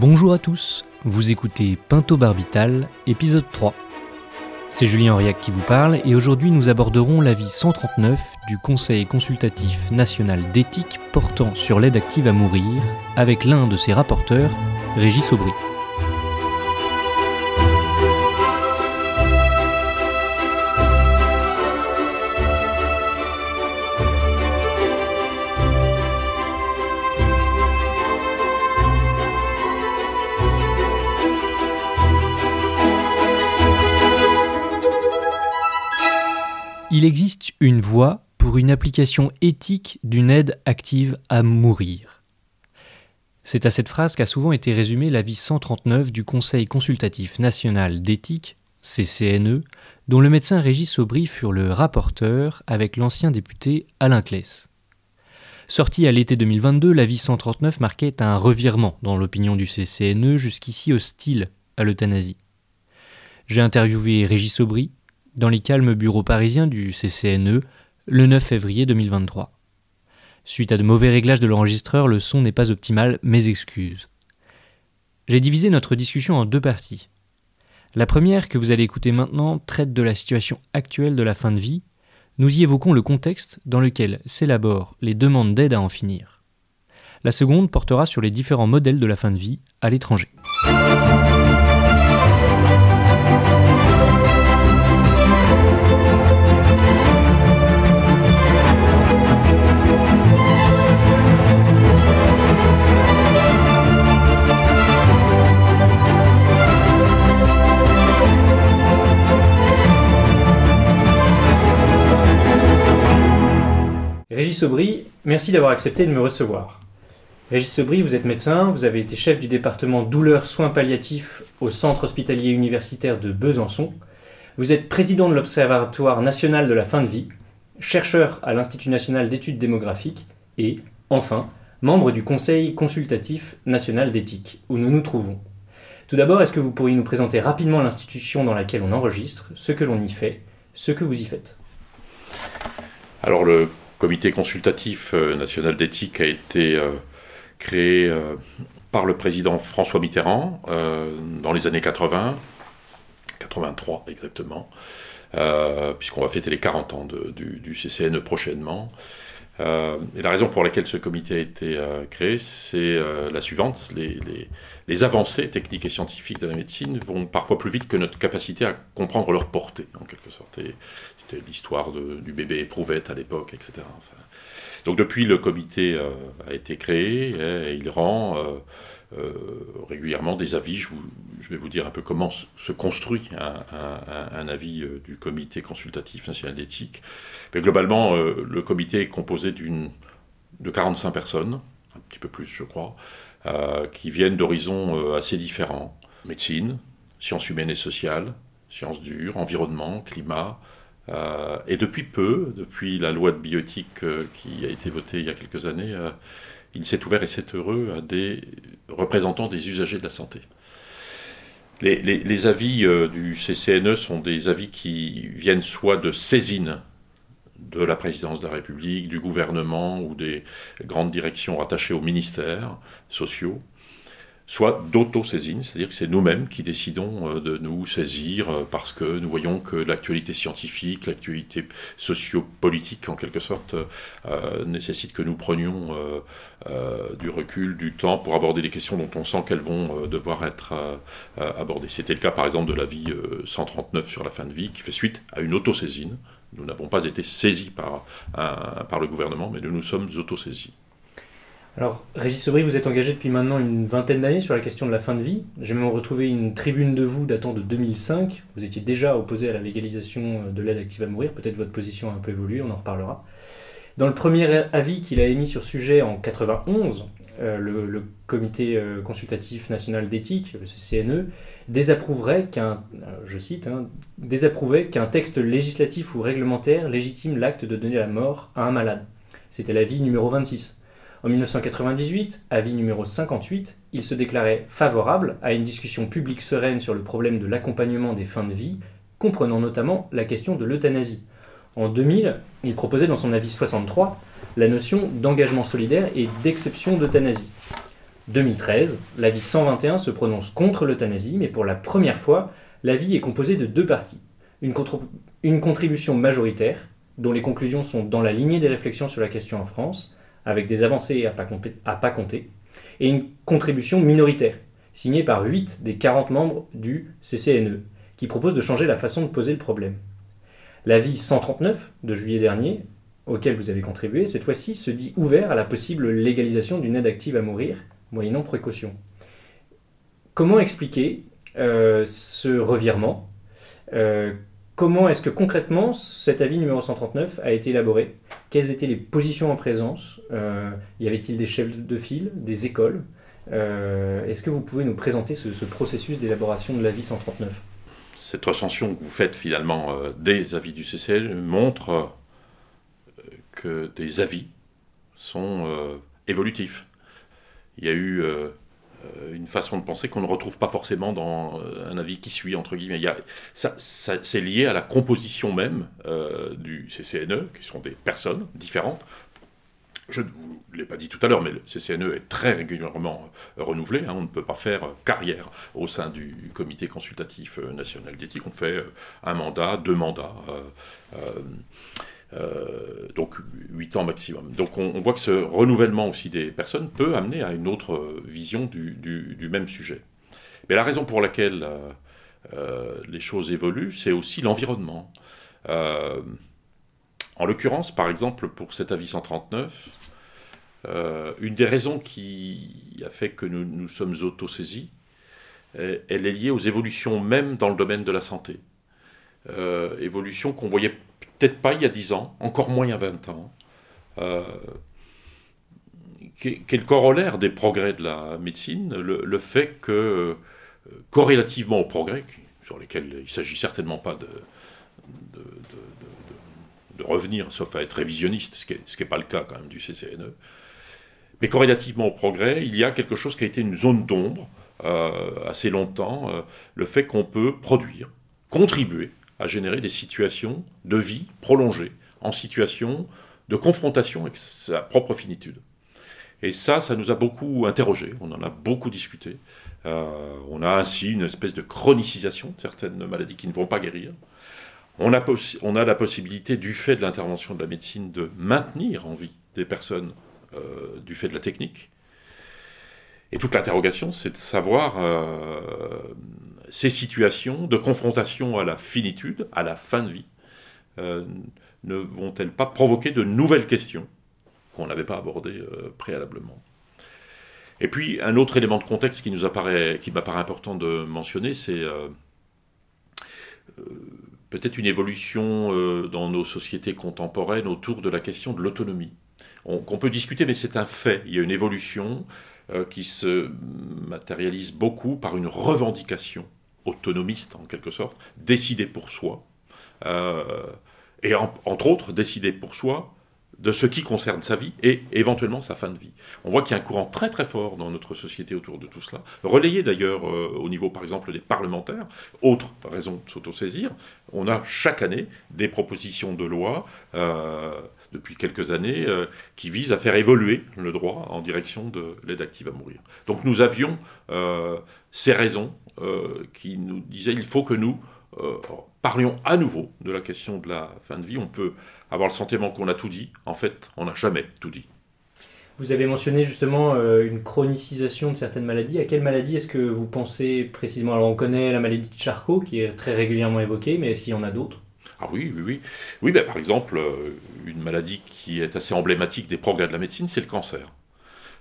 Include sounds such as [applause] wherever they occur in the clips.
Bonjour à tous, vous écoutez Pinto Barbital, épisode 3. C'est Julien Auriac qui vous parle et aujourd'hui nous aborderons l'avis 139 du Conseil consultatif national d'éthique portant sur l'aide active à mourir avec l'un de ses rapporteurs, Régis Aubry. Il existe une voie pour une application éthique d'une aide active à mourir. C'est à cette phrase qu'a souvent été résumé l'avis 139 du Conseil consultatif national d'éthique, CCNE, dont le médecin Régis Aubry fut le rapporteur avec l'ancien député Alain Claes. Sorti à l'été 2022, l'avis 139 marquait un revirement dans l'opinion du CCNE jusqu'ici hostile à l'euthanasie. J'ai interviewé Régis Aubry, dans les calmes bureaux parisiens du CCNE le 9 février 2023. Suite à de mauvais réglages de l'enregistreur, le son n'est pas optimal, mes excuses. J'ai divisé notre discussion en deux parties. La première, que vous allez écouter maintenant, traite de la situation actuelle de la fin de vie. Nous y évoquons le contexte dans lequel s'élaborent les demandes d'aide à en finir. La seconde portera sur les différents modèles de la fin de vie à l'étranger. Régis merci d'avoir accepté de me recevoir. Régis Aubry, vous êtes médecin, vous avez été chef du département douleurs soins palliatifs au centre hospitalier universitaire de Besançon. Vous êtes président de l'Observatoire national de la fin de vie, chercheur à l'Institut national d'études démographiques et, enfin, membre du Conseil consultatif national d'éthique, où nous nous trouvons. Tout d'abord, est-ce que vous pourriez nous présenter rapidement l'institution dans laquelle on enregistre, ce que l'on y fait, ce que vous y faites? Alors le comité consultatif euh, national d'éthique a été euh, créé euh, par le président François Mitterrand dans les années 80, 83 exactement, puisqu'on va fêter les 40 ans du, du, CCNE prochainement. Et la raison pour laquelle ce comité a été créé, c'est la suivante. Les, avancées techniques et scientifiques de la médecine vont parfois plus vite que notre capacité à comprendre leur portée, en quelque sorte. C'était l'histoire du bébé éprouvette à l'époque, etc. donc depuis, le comité euh, a été créé et il rend euh, euh, régulièrement des avis. Je, vais vous dire un peu comment se construit un, avis du comité consultatif national d'éthique. Mais globalement, le comité est composé de 45 personnes, un petit peu plus je crois, qui viennent d'horizons assez différents. Médecine, sciences humaines et sociales, sciences dures, environnement, climat, euh, et depuis peu, depuis la loi de biotique euh, qui a été votée il y a quelques années, euh, il s'est ouvert, et c'est heureux, à des représentants des usagers de la santé. Les, avis du CCNE sont des avis qui viennent soit de saisine de la présidence de la République, du gouvernement ou des grandes directions rattachées aux ministères sociaux, soit d'auto-saisine, c'est-à-dire que c'est nous-mêmes qui décidons euh, de nous saisir euh, parce que nous voyons que l'actualité scientifique, l'actualité sociopolitique en quelque sorte, euh, nécessite que nous prenions du recul, du temps pour aborder des questions dont on sent qu'elles vont devoir être abordées. C'était le cas par exemple de l'avis 139 sur la fin de vie qui fait suite à une auto-saisine. Nous n'avons pas été saisis par, par le gouvernement, mais nous nous sommes auto-saisis. Alors, Régis Aubry, vous êtes engagé depuis maintenant une vingtaine d'années sur la question de la fin de vie. J'ai même retrouvé une tribune de vous datant de 2005. Vous étiez déjà opposé à la légalisation de l'aide active à mourir. Peut-être votre position a un peu évolué, on en reparlera. Dans le premier avis qu'il a émis sur sujet en 91, euh, le, Comité euh, consultatif national d'éthique, le CCNE, désapprouverait qu'un, euh, je cite, hein, désapprouvait qu'un texte législatif ou réglementaire légitime l'acte de donner la mort à un malade. C'était l'avis numéro 26. En 1998, avis numéro 58, il se déclarait favorable à une discussion publique sereine sur le problème de l'accompagnement des fins de vie, comprenant notamment la question de l'euthanasie. En 2000, il proposait dans son avis 63 la notion d'engagement solidaire et d'exception d'euthanasie. 2013, l'avis 121 se prononce contre l'euthanasie, mais pour la première fois, l'avis est composé de deux parties. Une, une contribution majoritaire, dont les conclusions sont dans la lignée des réflexions sur la question en France, avec des avancées à pas, pas compter, et une contribution minoritaire, signée par 8 des 40 membres du CCNE, qui propose de changer la façon de poser le problème. L'avis 139 de juillet dernier, auquel vous avez contribué, cette fois-ci se dit ouvert à la possible légalisation d'une aide active à mourir, moyennant précaution. Comment expliquer euh, ce revirement? Euh, Comment est-ce que concrètement cet avis numéro 139 a été élaboré? Quelles étaient les positions en présence? Euh, Y avait-il des chefs de file, des écoles? Euh, Est-ce que vous pouvez nous présenter ce, processus d'élaboration de l'avis 139 Cette recension que vous faites finalement euh, des avis du CCL montre que des avis sont évolutifs. Il y a eu une façon de penser qu'on ne retrouve pas forcément dans euh, un avis qui suit, entre guillemets. Il y a, ça, c'est lié à la composition même euh, du CCNE, qui sont des personnes différentes. Je ne vous l'ai pas dit tout à l'heure, mais le CCNE est très régulièrement renouvelé. Hein. on ne peut pas faire carrière au sein du comité consultatif national d'éthique. On fait un mandat, deux mandats. Euh, donc 8 ans maximum. Donc on, voit que ce renouvellement aussi des personnes peut amener à une autre vision du, même sujet. Mais la raison pour laquelle euh, euh, les choses évoluent, c'est aussi l'environnement. en l'occurrence, par exemple, pour cet avis 139, une des raisons qui a fait que nous nous sommes autosaisis, elle est liée aux évolutions même dans le domaine de la santé. évolutions qu'on voyait peut-être pas il y a 10 ans, encore moins il y a 20 ans, euh, qui, est, le corollaire des progrès de la médecine, le, fait que, euh, corrélativement aux progrès, sur lesquels il ne s'agit certainement pas de, revenir, sauf à être révisionniste, ce qui n'est pas le cas quand même du CCNE, mais corrélativement aux progrès, il y a quelque chose qui a été une zone d'ombre euh, assez longtemps, le fait qu'on peut produire, contribuer à générer des situations de vie prolongées, en situation de confrontation avec sa propre finitude. Et ça, ça nous a beaucoup interrogés, on en a beaucoup discuté. Euh, on a ainsi une espèce de chronicisation de certaines maladies qui ne vont pas guérir. On a, on a la possibilité, du fait de l'intervention de la médecine, de maintenir en vie des personnes euh, du fait de la technique. Et toute l'interrogation, c'est de savoir euh, ces situations de confrontation à la finitude, à la fin de vie, euh, ne vont-elles pas provoquer de nouvelles questions qu'on n'avait pas abordées euh, préalablement? Et puis, un autre élément de contexte qui qui m'apparaît important de mentionner, c'est peut-être une évolution dans nos sociétés contemporaines autour de la question de l'autonomie. Qu'on peut discuter, mais c'est un fait. Il y a une évolution qui se matérialise beaucoup par une revendication autonomiste en quelque sorte, décider pour soi, euh, et entre autres décider pour soi de ce qui concerne sa vie et éventuellement sa fin de vie. On voit qu'il y a un courant très très fort dans notre société autour de tout cela, relayé d'ailleurs euh, au niveau par exemple des parlementaires. Autre raison de s'autosaisir, on a chaque année des propositions de loi euh, depuis quelques années qui visent à faire évoluer le droit en direction de l'aide active à mourir. Donc nous avions ces raisons euh, qui nous disait il faut que nous euh, parlions à nouveau de la question de la fin de vie. On peut avoir le sentiment qu'on a tout dit. En fait, on n'a jamais tout dit. Vous avez mentionné justement euh, une chronicisation de certaines maladies. À quelle maladie est-ce que vous pensez précisément? Alors on connaît la maladie de Charcot qui est très régulièrement évoquée, mais est-ce qu'il y en a d'autres? Ah oui, oui, oui. Oui, ben, par exemple, une maladie qui est assez emblématique des progrès de la médecine, c'est le cancer.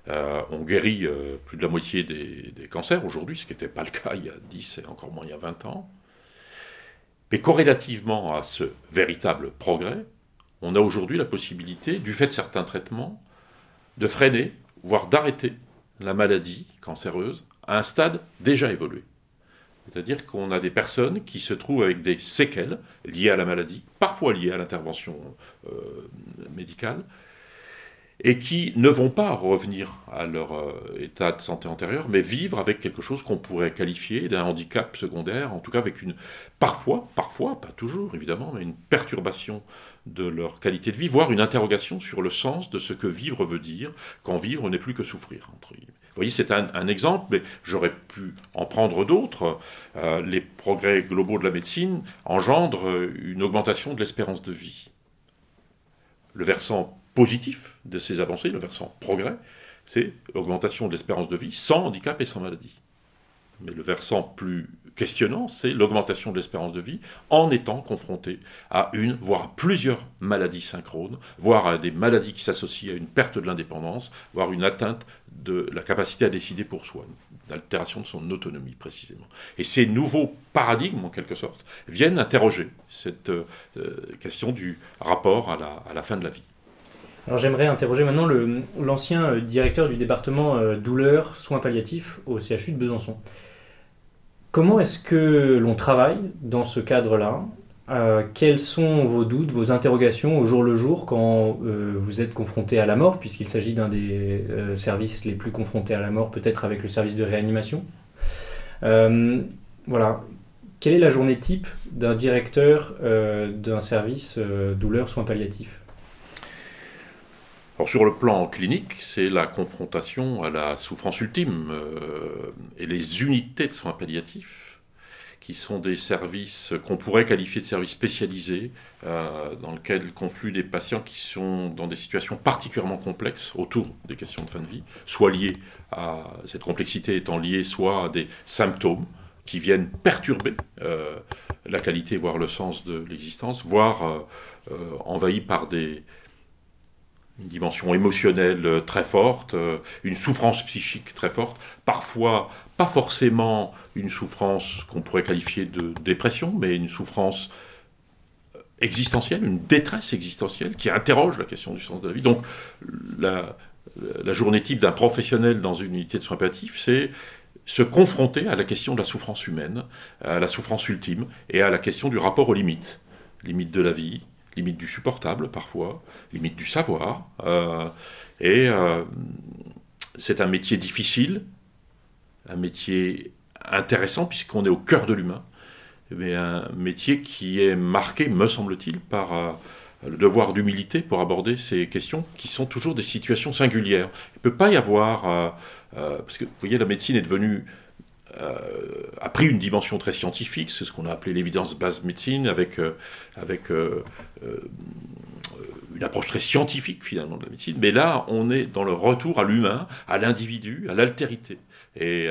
Euh, on guérit euh, plus de la moitié des, cancers aujourd'hui, ce qui n'était pas le cas il y a 10 et encore moins il y a 20 ans. Mais corrélativement à ce véritable progrès, on a aujourd'hui la possibilité, du fait de certains traitements, de freiner, voire d'arrêter la maladie cancéreuse à un stade déjà évolué. C'est-à-dire qu'on a des personnes qui se trouvent avec des séquelles liées à la maladie, parfois liées à l'intervention euh, médicale, et qui ne vont pas revenir à leur euh, état de santé antérieur, mais vivre avec quelque chose qu'on pourrait qualifier d'un handicap secondaire, en tout cas avec une, parfois, parfois, pas toujours évidemment, mais une perturbation de leur qualité de vie, voire une interrogation sur le sens de ce que vivre veut dire, quand vivre n'est plus que souffrir, entre guillemets. Vous voyez, c'est un, exemple, mais j'aurais pu en prendre d'autres. Euh, les progrès globaux de la médecine engendrent une augmentation de l'espérance de vie. Le versant positif de ces avancées, le versant progrès, c'est l'augmentation de l'espérance de vie sans handicap et sans maladie. Mais le versant plus questionnant, c'est l'augmentation de l'espérance de vie en étant confronté à une, voire à plusieurs maladies synchrones, voire à des maladies qui s'associent à une perte de l'indépendance, voire une atteinte de la capacité à décider pour soi, une altération de son autonomie précisément. Et ces nouveaux paradigmes, en quelque sorte, viennent interroger cette euh, question du rapport à la, fin de la vie. Alors j'aimerais interroger maintenant l'ancien euh, directeur du département euh, douleur, soins palliatifs au CHU de Besançon. Comment est-ce que l'on travaille dans ce cadre-là? Euh, Quels sont vos doutes, vos interrogations au jour le jour quand euh, vous êtes confronté à la mort, puisqu'il s'agit d'un des euh, services les plus confrontés à la mort, peut-être avec le service de réanimation? Voilà. Quelle est la journée type d'un directeur d'un service douleur soins palliatifs? Alors sur le plan clinique, c'est la confrontation à la souffrance ultime euh, et les unités de soins palliatifs, qui sont des services qu'on pourrait qualifier de services spécialisés, euh, dans lesquels confluent des patients qui sont dans des situations particulièrement complexes autour des questions de fin de vie, soit liées à cette complexité étant liée soit à des symptômes qui viennent perturber euh, la qualité, voire le sens de l'existence, voire envahis par des une dimension émotionnelle euh, très forte, euh, une souffrance psychique très forte, parfois pas forcément une souffrance qu'on pourrait qualifier de dépression, mais une souffrance euh, existentielle, une détresse existentielle qui interroge la question du sens de la vie. Donc la, journée type d'un professionnel dans une unité de soins palliatifs, c'est se confronter à la question de la souffrance humaine, à la souffrance ultime et à la question du rapport aux limites, limites de la vie, limite du supportable parfois, limite du savoir. Euh, et euh, c'est un métier difficile, un métier intéressant puisqu'on est au cœur de l'humain, mais un métier qui est marqué, me semble-t-il, par euh, le devoir d'humilité pour aborder ces questions qui sont toujours des situations singulières. Il ne peut pas y avoir, parce que vous voyez, la médecine est devenue a pris une dimension très scientifique, c'est ce qu'on a appelé l'évidence base médecine, avec, euh, avec euh, une approche très scientifique finalement de la médecine. Mais là, on est dans le retour à l'humain, à l'individu, à l'altérité. Et,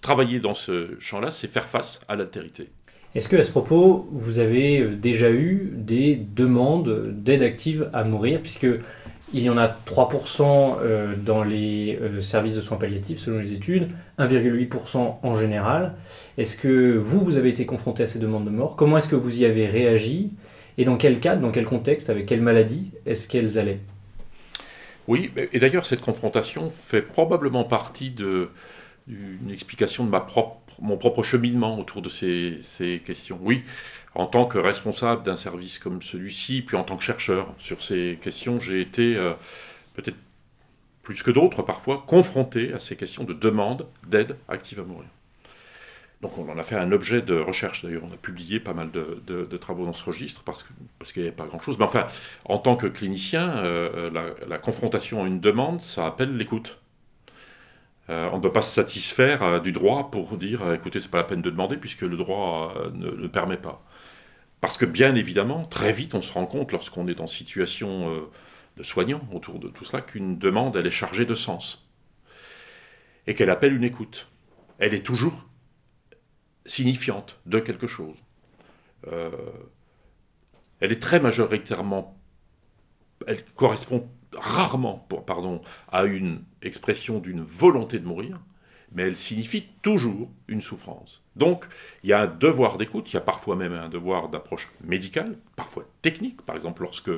travailler dans ce champ-là, c'est faire face à l'altérité. Est-ce que à ce propos, vous avez déjà eu des demandes d'aide active à mourir, puisque il y en a 3% euh, dans les euh, services de soins palliatifs selon les études, 1,8% en général. Est-ce que vous, vous avez été confronté à ces demandes de mort? Comment est-ce que vous y avez réagi? Et dans quel cadre, dans quel contexte, avec quelle maladie est-ce qu'elles allaient? Oui, et d'ailleurs cette confrontation fait probablement partie d'une explication de propre, mon propre cheminement autour de ces, ces questions. Oui, en tant que responsable d'un service comme celui-ci, puis en tant que chercheur sur ces questions, j'ai été euh, peut-être plus que d'autres parfois confronté à ces questions de demande d'aide active à mourir. Donc on en a fait un objet de recherche, d'ailleurs on a publié pas mal de, travaux dans ce registre parce, qu'il n'y avait pas grand-chose. Mais enfin, en tant que clinicien, euh, la, confrontation à une demande, ça appelle l'écoute. Euh, on ne peut pas se satisfaire du droit pour dire écoutez, c'est pas la peine de demander puisque le droit ne permet pas. Parce que bien évidemment, très vite, on se rend compte, lorsqu'on est en situation euh, de soignant autour de tout cela, qu'une demande, elle est chargée de sens. Et qu'elle appelle une écoute. Elle est toujours signifiante de quelque chose. Euh, elle est très majoritairement, elle correspond rarement, pardon, à une expression d'une volonté de mourir, mais elle signifie toujours une souffrance. Donc, il y a un devoir d'écoute, il y a parfois même un devoir d'approche médicale, parfois technique, par exemple lorsque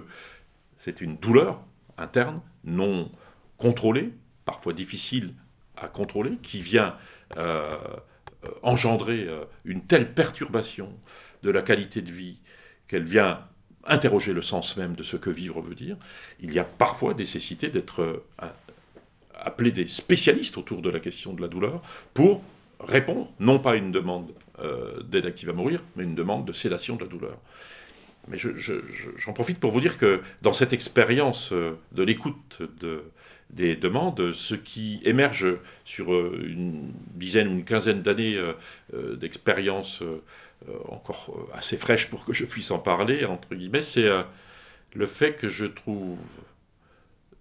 c'est une douleur interne, non contrôlée, parfois difficile à contrôler, qui vient euh, euh, engendrer euh, une telle perturbation de la qualité de vie qu'elle vient interroger le sens même de ce que vivre veut dire, il y a parfois nécessité d'être appeler des spécialistes autour de la question de la douleur pour répondre, non pas à une demande euh, d'aide active à mourir, mais une demande de sédation de la douleur. Mais j'en profite pour vous dire que dans cette expérience euh, de l'écoute des demandes, ce qui émerge sur une dizaine ou une quinzaine d'années d'expérience encore assez fraîche pour que je puisse en parler, entre guillemets, c'est le fait que je trouve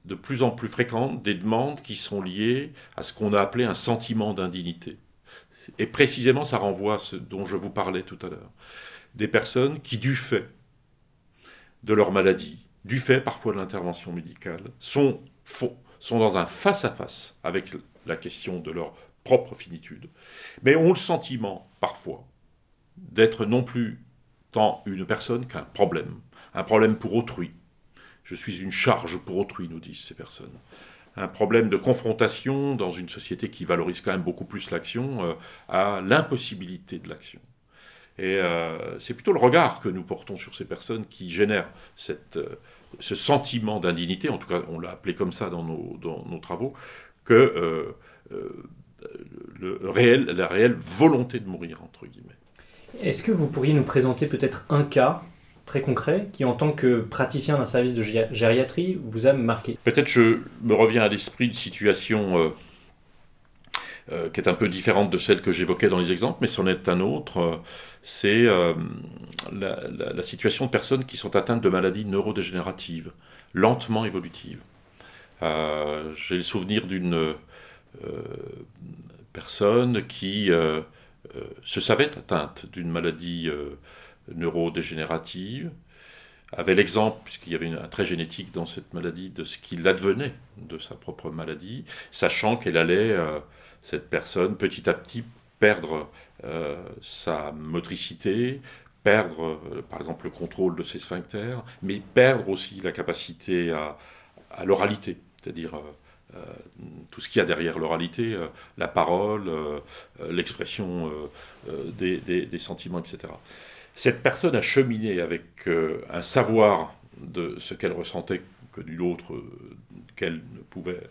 de plus en plus fréquentes des demandes qui sont liées à ce qu'on a appelé un sentiment d'indignité. Et précisément, ça renvoie à ce dont je vous parlais tout à l'heure. Des personnes qui, du fait de leur maladie, du fait parfois de l'intervention médicale, sont, sont dans un face-à-face avec la question de leur propre finitude, mais ont le sentiment, parfois, d'être non plus tant une personne qu'un problème, un problème pour autrui. Je suis une charge pour autrui, nous disent ces personnes. Un problème de confrontation dans une société qui valorise quand même beaucoup plus l'action euh, à l'impossibilité de l'action. Et euh, c'est plutôt le regard que nous portons sur ces personnes qui génèrent cette, euh, ce sentiment d'indignité, en tout cas on l'a appelé comme ça dans nos, dans nos travaux, que le réel, la réelle volonté de mourir, entre guillemets. Est-ce que vous pourriez nous présenter peut-être un cas très concret qui, en tant que praticien d'un service de gériatrie, vous a marqué Peut-être je me reviens à l'esprit une situation euh, euh, qui est un peu différente de celle que j'évoquais dans les exemples, mais c'en est un autre. Euh, c'est la, la, situation de personnes qui sont atteintes de maladies neurodégénératives, lentement évolutives. J'ai le souvenir d'une personne qui se savait atteinte d'une maladie neurodégénérative, avait l'exemple, puisqu'il y avait un trait génétique dans cette maladie, de ce qu'il advenait de sa propre maladie, sachant qu'elle allait, euh, cette personne, petit à petit, perdre euh, sa motricité, perdre, euh, par exemple, le contrôle de ses sphincters, mais perdre aussi la capacité à, l'oralité, c'est-à-dire tout ce qu'il y a derrière l'oralité, la parole, l'expression des, des, sentiments, etc. Cette personne a cheminé avec euh, un savoir de ce qu'elle ressentait que nul autre euh, qu'elle ne pouvait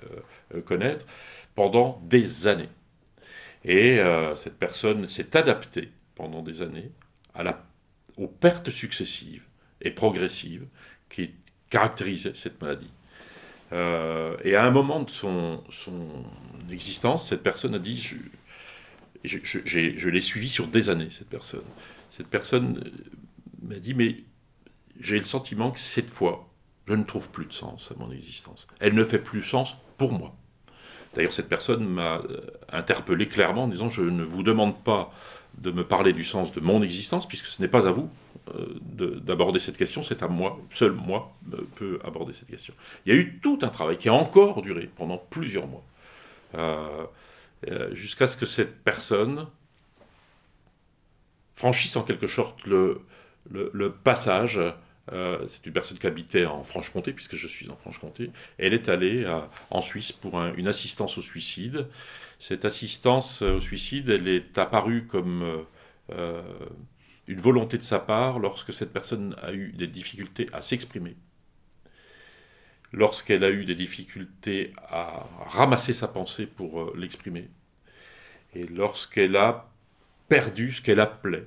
euh, connaître pendant des années. Et cette personne s'est adaptée pendant des années aux pertes successives et progressives qui caractérisaient cette maladie. et à un moment de son, son, existence, cette personne a dit, je, je l'ai suivi sur des années, cette personne cette personne euh, m'a dit, mais j'ai le sentiment que cette fois, je ne trouve plus de sens à mon existence. Elle ne fait plus sens pour moi. D'ailleurs, cette personne m'a euh, interpellé clairement en disant, je ne vous demande pas de me parler du sens de mon existence, puisque ce n'est pas à vous euh, d'aborder cette question, c'est à moi, seul moi, peut aborder cette question. Il y a eu tout un travail qui a encore duré pendant plusieurs mois, jusqu'à ce que cette personne franchissent en quelque sorte le, passage. Euh, c'est une personne qui habitait en Franche-Comté, puisque je suis en Franche-Comté. Elle est allée en Suisse pour une assistance au suicide. Cette assistance au suicide, elle est apparue comme euh, euh, une volonté de sa part lorsque cette personne a eu des difficultés à s'exprimer, lorsqu'elle a eu des difficultés à ramasser sa pensée pour l'exprimer, et lorsqu'elle a perdu ce qu'elle appelait,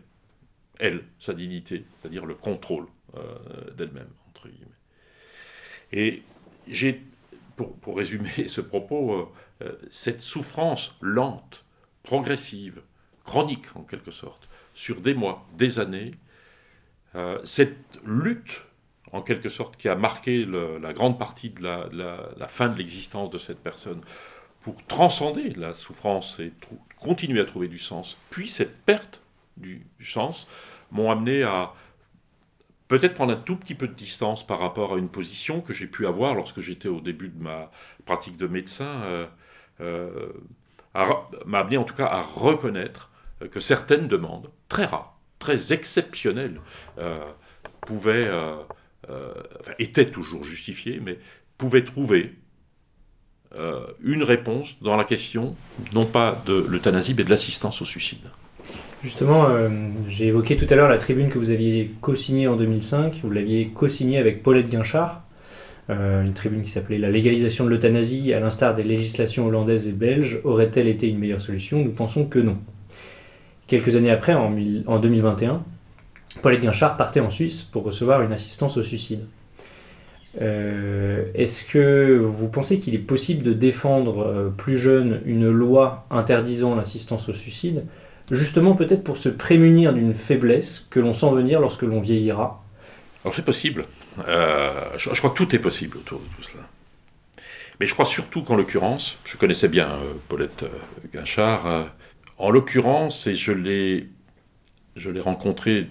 elle, sa dignité, c'est-à-dire le contrôle euh, d'elle-même, entre guillemets. Et j'ai, pour, résumer [laughs] ce propos, euh, euh, cette souffrance lente, progressive, chronique en quelque sorte, sur des mois, des années, cette lutte en quelque sorte qui a marqué la grande partie de la fin de l'existence de cette personne pour transcender la souffrance et continuer à trouver du sens, puis cette perte du, sens, m'ont amené à peut-être prendre un tout petit peu de distance par rapport à une position que j'ai pu avoir lorsque j'étais au début de ma pratique de médecin, euh, euh, m'a amené en tout cas à reconnaître que certaines demandes, très rares, très exceptionnelles, euh, pouvaient, enfin, étaient toujours justifiées, mais pouvaient trouver euh, une réponse dans la question, non pas de l'euthanasie, mais de l'assistance au suicide. Justement, euh, j'ai évoqué tout à l'heure la tribune que vous aviez co-signée en 2005. Vous l'aviez co-signée avec Paulette Guinchard, euh, une tribune qui s'appelait La légalisation de l'euthanasie, à l'instar des législations hollandaises et belges, aurait-elle été une meilleure solution? Nous pensons que non. Quelques années après, en, en 2021, Paulette Guinchard partait en Suisse pour recevoir une assistance au suicide. Est-ce que vous pensez qu'il est possible de défendre plus jeune une loi interdisant l'assistance au suicide, justement peut-être pour se prémunir d'une faiblesse que l'on sent venir lorsque l'on vieillira? Alors c'est possible. je, crois que tout est possible autour de tout cela. Mais je crois surtout qu'en l'occurrence, je connaissais bien Paulette Guinchard, en l'occurrence, et je l'ai, je l'ai rencontré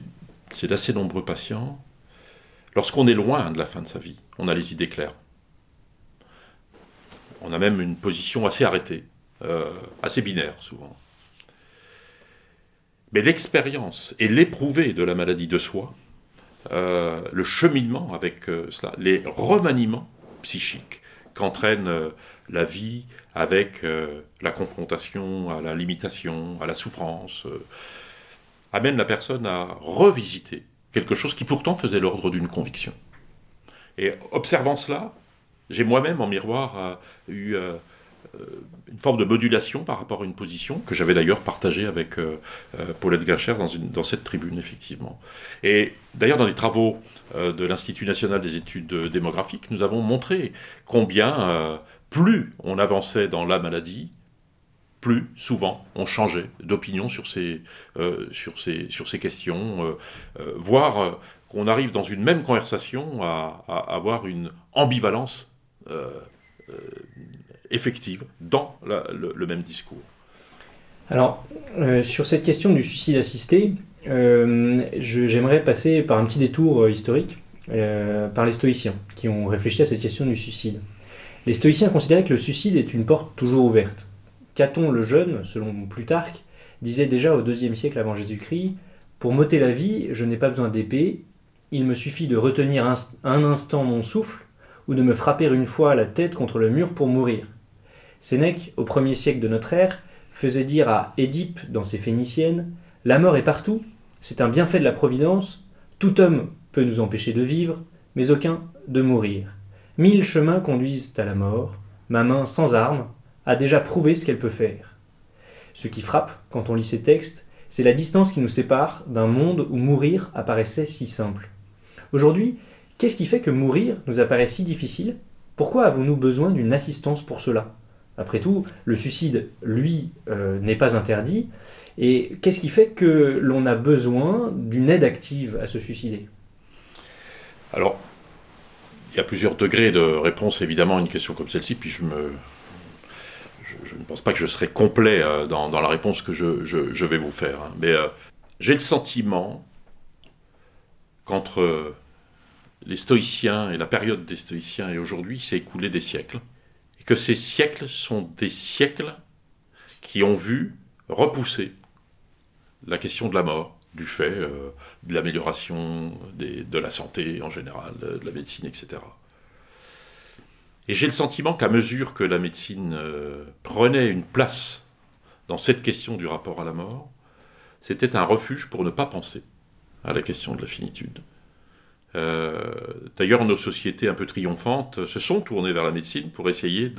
chez d'assez nombreux patients, lorsqu'on est loin de la fin de sa vie, on a les idées claires. On a même une position assez arrêtée, euh, assez binaire souvent. Mais l'expérience et l'éprouvé de la maladie de soi, euh, le cheminement avec euh, cela, les remaniements psychiques qu'entraîne la vie avec la confrontation à la limitation, à la souffrance, amène la personne à revisiter quelque chose qui pourtant faisait l'ordre d'une conviction. Et observant cela, j'ai moi-même en miroir euh, eu une forme de modulation par rapport à une position que j'avais d'ailleurs partagée avec Paulette Gacher dans, cette tribune, effectivement. Et d'ailleurs, dans les travaux de l'Institut national des études démographiques, nous avons montré combien plus on avançait dans la maladie, plus souvent on changeait d'opinion sur ces, euh, questions, euh, euh, voire qu'on arrive dans une même conversation à, avoir une ambivalence effective dans le, même discours. Alors, sur cette question du suicide assisté, j'aimerais passer par un petit détour historique, par les stoïciens, qui ont réfléchi à cette question du suicide. Les stoïciens considéraient que le suicide est une porte toujours ouverte. Caton le Jeune, selon Plutarque, disait déjà au IIe siècle avant Jésus-Christ Pour m'ôter la vie, je n'ai pas besoin d'épée, il me suffit de retenir un, instant mon souffle ou de me frapper une fois la tête contre le mur pour mourir. Sénèque, au premier siècle de notre ère, faisait dire à Édipe dans ses Phéniciennes La mort est partout, c'est un bienfait de la Providence, tout homme peut nous empêcher de vivre, mais aucun de mourir. Mille chemins conduisent à la mort. Ma main sans armes a déjà prouvé ce qu'elle peut faire. Ce qui frappe quand on lit ces textes, c'est la distance qui nous sépare d'un monde où mourir apparaissait si simple. Aujourd'hui, qu'est-ce qui fait que mourir nous apparaît si difficile? Pourquoi avons-nous besoin d'une assistance pour cela? Après tout, le suicide, lui, euh, n'est pas interdit. Et qu'est-ce qui fait que l'on a besoin d'une aide active à se suicider? Alors, il y a plusieurs degrés de réponse évidemment à une question comme celle-ci, puis je me, je, ne pense pas que je serai complet euh, dans, la réponse que je, vais vous faire. Hein. Mais euh, j'ai le sentiment qu'entre les stoïciens et la période des stoïciens et aujourd'hui, s'est écoulé des siècles. Et que ces siècles sont des siècles qui ont vu repousser la question de la mort, du fait euh, de l'amélioration de la santé en général, de la médecine, etc. Et j'ai le sentiment qu'à mesure que la médecine euh, prenait une place dans cette question du rapport à la mort, c'était un refuge pour ne pas penser à la question de la finitude. Euh, d'ailleurs, nos sociétés un peu triomphantes se sont tournées vers la médecine pour essayer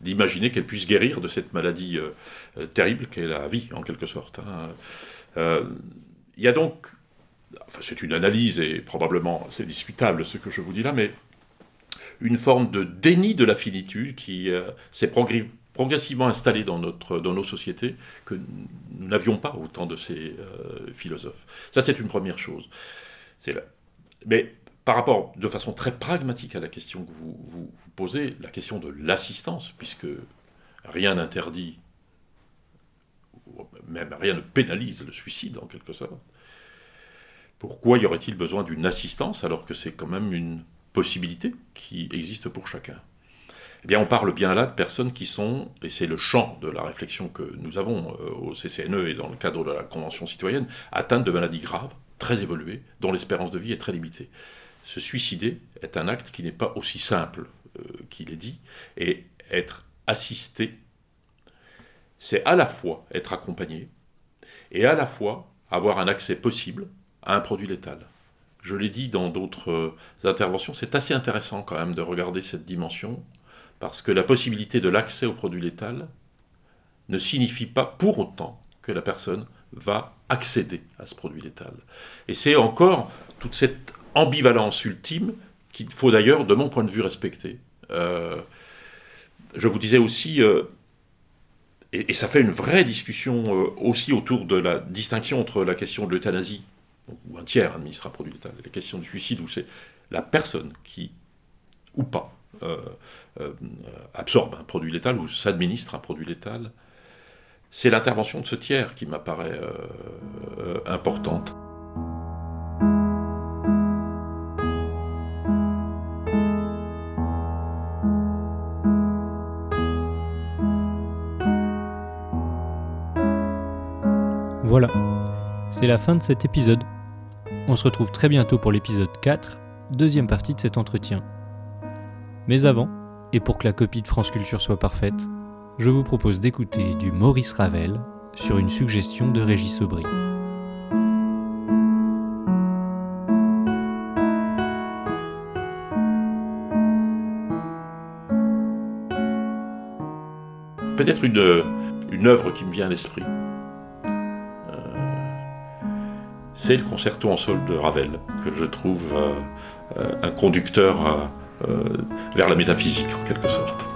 d'imaginer qu'elle puisse guérir de cette maladie terrible qu'est la vie, en quelque sorte. Hein. Il y a donc, c'est une analyse et probablement c'est discutable ce que je vous dis là, mais une forme de déni de la finitude qui euh, s'est progressivement installée dans, notre, dans nos sociétés que nous n'avions pas au temps de ces euh, philosophes. Ça c'est une première chose. Mais par rapport de façon très pragmatique à la question que vous, vous posez, la question de l'assistance, puisque rien n'interdit même rien ne pénalise le suicide en quelque sorte. Pourquoi y aurait-il besoin d'une assistance alors que c'est quand même une possibilité qui existe pour chacun Eh bien, on parle bien là de personnes qui sont, et c'est le champ de la réflexion que nous avons euh, au CCNE et dans le cadre de la Convention citoyenne, atteintes de maladies graves, très évoluées, dont l'espérance de vie est très limitée. Se suicider est un acte qui n'est pas aussi simple euh, qu'il est dit, et être assisté c'est à la fois être accompagné et à la fois avoir un accès possible à un produit létal. Je l'ai dit dans d'autres euh, interventions, c'est assez intéressant quand même de regarder cette dimension, parce que la possibilité de l'accès au produit létal ne signifie pas pour autant que la personne va accéder à ce produit létal. Et c'est encore toute cette ambivalence ultime qu'il faut d'ailleurs, de mon point de vue, respecter. je vous disais aussi, et, ça fait une vraie discussion aussi autour de la distinction entre la question de l'euthanasie, où un tiers administre un produit létal, et la question du suicide, où c'est la personne qui, ou pas, absorbe un produit létal ou s'administre un produit létal c'est l'intervention de ce tiers qui m'apparaît euh, euh, importante. C'est la fin de cet épisode. On se retrouve très bientôt pour l'épisode 4, deuxième partie de cet entretien. Mais avant, et pour que la copie de France Culture soit parfaite, je vous propose d'écouter du Maurice Ravel sur une suggestion de Régis Aubry. Peut-être une, une œuvre qui me vient à l'esprit. C'est le concerto en sol de Ravel, que je trouve euh, euh, un conducteur vers la métaphysique en quelque sorte.